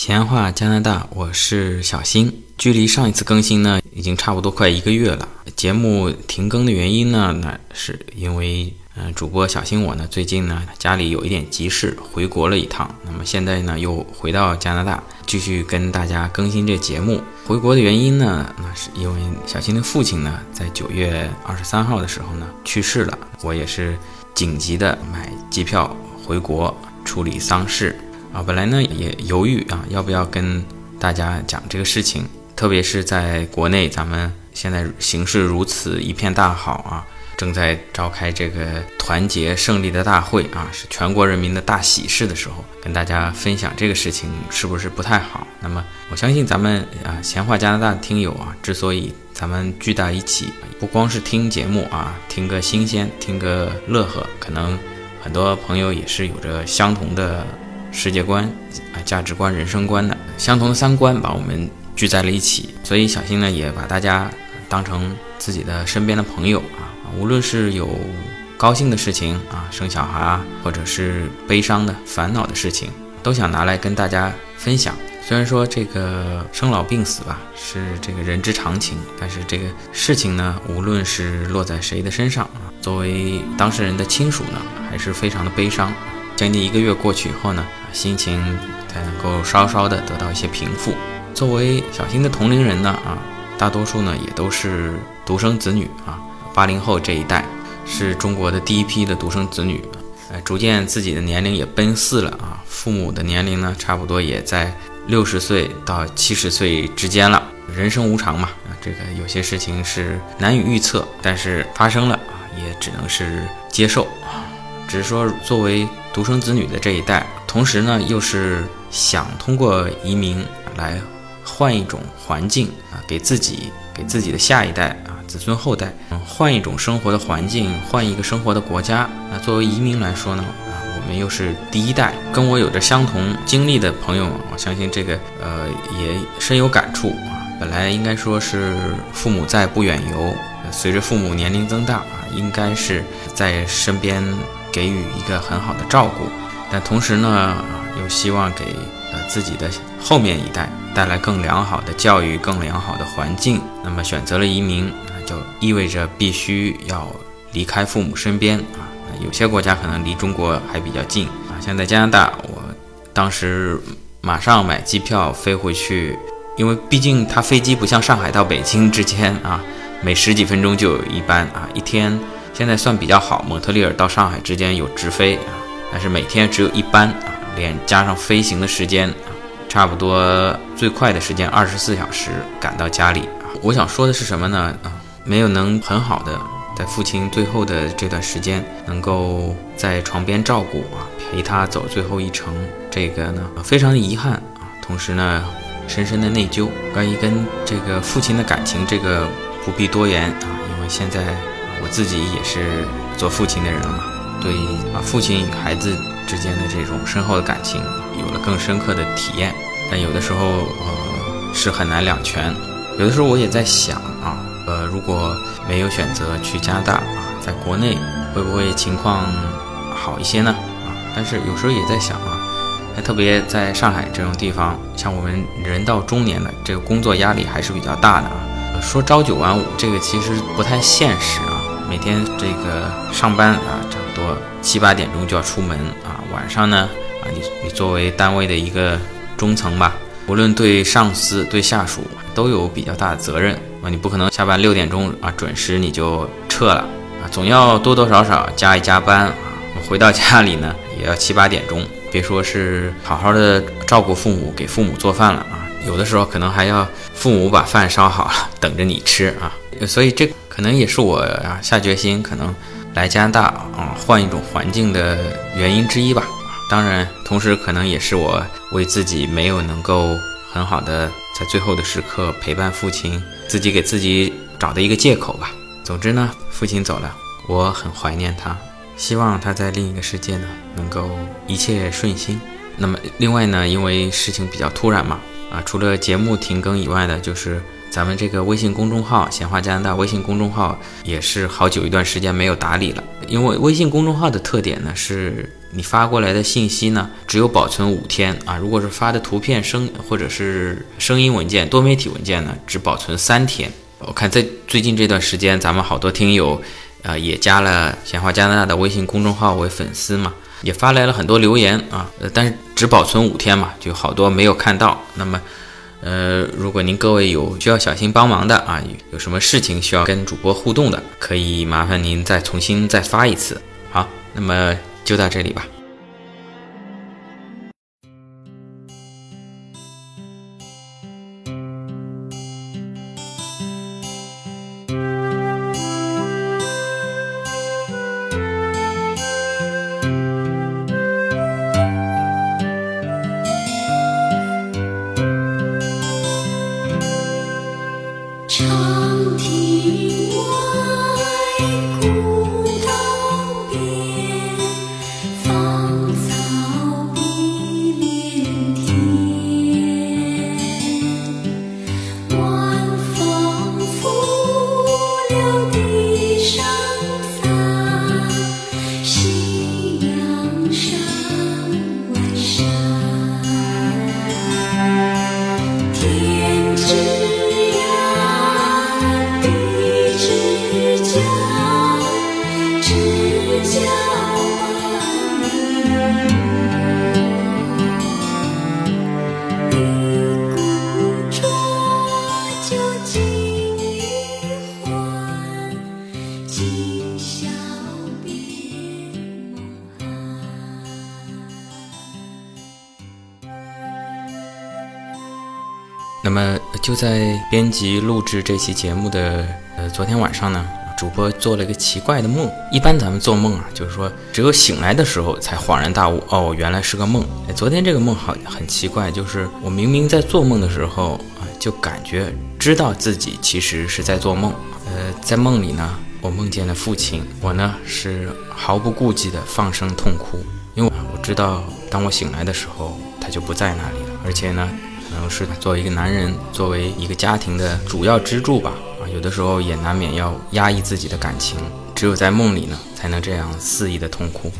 闲话加拿大，我是小新。距离上一次更新呢，已经差不多快一个月了。节目停更的原因呢，那是因为，嗯，主播小新我呢，最近呢家里有一点急事，回国了一趟。那么现在呢，又回到加拿大，继续跟大家更新这节目。回国的原因呢，那是因为小新的父亲呢，在九月二十三号的时候呢去世了，我也是紧急的买机票回国处理丧事。啊，本来呢也犹豫啊，要不要跟大家讲这个事情？特别是在国内，咱们现在形势如此一片大好啊，正在召开这个团结胜利的大会啊，是全国人民的大喜事的时候，跟大家分享这个事情是不是不太好？那么我相信咱们啊，闲话加拿大的听友啊，之所以咱们聚在一起，不光是听节目啊，听个新鲜，听个乐呵，可能很多朋友也是有着相同的。世界观啊，价值观、人生观的相同的三观，把我们聚在了一起。所以小新呢，也把大家当成自己的身边的朋友啊。无论是有高兴的事情啊，生小孩啊，或者是悲伤的、烦恼的事情，都想拿来跟大家分享。虽然说这个生老病死吧，是这个人之常情，但是这个事情呢，无论是落在谁的身上啊，作为当事人的亲属呢，还是非常的悲伤。将近一个月过去以后呢。心情才能够稍稍的得到一些平复。作为小新的同龄人呢，啊，大多数呢也都是独生子女啊，八零后这一代是中国的第一批的独生子女，呃，逐渐自己的年龄也奔四了啊，父母的年龄呢差不多也在六十岁到七十岁之间了。人生无常嘛，啊，这个有些事情是难以预测，但是发生了啊，也只能是接受啊。只是说作为独生子女的这一代。同时呢，又是想通过移民来换一种环境啊，给自己、给自己的下一代啊、子孙后代，嗯，换一种生活的环境，换一个生活的国家。那作为移民来说呢，啊，我们又是第一代，跟我有着相同经历的朋友，我相信这个呃也深有感触啊。本来应该说是父母在不远游，随着父母年龄增大啊，应该是在身边给予一个很好的照顾。但同时呢，又希望给呃自己的后面一代带来更良好的教育、更良好的环境。那么选择了移民，就意味着必须要离开父母身边啊。有些国家可能离中国还比较近啊，像在加拿大，我当时马上买机票飞回去，因为毕竟它飞机不像上海到北京之间啊，每十几分钟就有一班啊，一天现在算比较好，蒙特利尔到上海之间有直飞啊。但是每天只有一班啊，连加上飞行的时间啊，差不多最快的时间二十四小时赶到家里啊。我想说的是什么呢？啊，没有能很好的在父亲最后的这段时间能够在床边照顾啊，陪他走最后一程，这个呢非常的遗憾啊。同时呢，深深的内疚。关于跟这个父亲的感情，这个不必多言啊，因为现在我自己也是做父亲的人了嘛。对啊，父亲与孩子之间的这种深厚的感情有了更深刻的体验，但有的时候呃是很难两全。有的时候我也在想啊，呃，如果没有选择去加拿大啊，在国内会不会情况好一些呢？啊，但是有时候也在想啊，还特别在上海这种地方，像我们人到中年的这个工作压力还是比较大的啊。说朝九晚五，这个其实不太现实。每天这个上班啊，差不多七八点钟就要出门啊。晚上呢，啊，你你作为单位的一个中层吧，无论对上司对下属都有比较大的责任啊。你不可能下班六点钟啊准时你就撤了啊，总要多多少少加一加班啊。回到家里呢，也要七八点钟，别说是好好的照顾父母，给父母做饭了啊，有的时候可能还要父母把饭烧好了等着你吃啊。所以这。可能也是我啊下决心可能来加拿大啊换一种环境的原因之一吧。当然，同时可能也是我为自己没有能够很好的在最后的时刻陪伴父亲，自己给自己找的一个借口吧。总之呢，父亲走了，我很怀念他，希望他在另一个世界呢能够一切顺心。那么另外呢，因为事情比较突然嘛，啊，除了节目停更以外呢，就是咱们这个微信公众号“闲话加拿大”微信公众号也是好久一段时间没有打理了，因为微信公众号的特点呢，是你发过来的信息呢，只有保存五天啊。如果是发的图片、声或者是声音文件、多媒体文件呢，只保存三天。我看在最近这段时间，咱们好多听友，呃，也加了“闲话加拿大”的微信公众号为粉丝嘛，也发来了很多留言啊，呃，但是只保存五天嘛，就好多没有看到。那么。呃，如果您各位有需要小新帮忙的啊，有什么事情需要跟主播互动的，可以麻烦您再重新再发一次。好，那么就到这里吧。那么就在编辑录制这期节目的呃昨天晚上呢，主播做了一个奇怪的梦。一般咱们做梦啊，就是说只有醒来的时候才恍然大悟，哦，原来是个梦。昨天这个梦好很奇怪，就是我明明在做梦的时候啊，就感觉知道自己其实是在做梦。呃，在梦里呢，我梦见了父亲，我呢是毫不顾忌的放声痛哭，因为我知道当我醒来的时候，他就不在那里了，而且呢。可能是作为一个男人，作为一个家庭的主要支柱吧。啊，有的时候也难免要压抑自己的感情，只有在梦里呢，才能这样肆意的痛哭。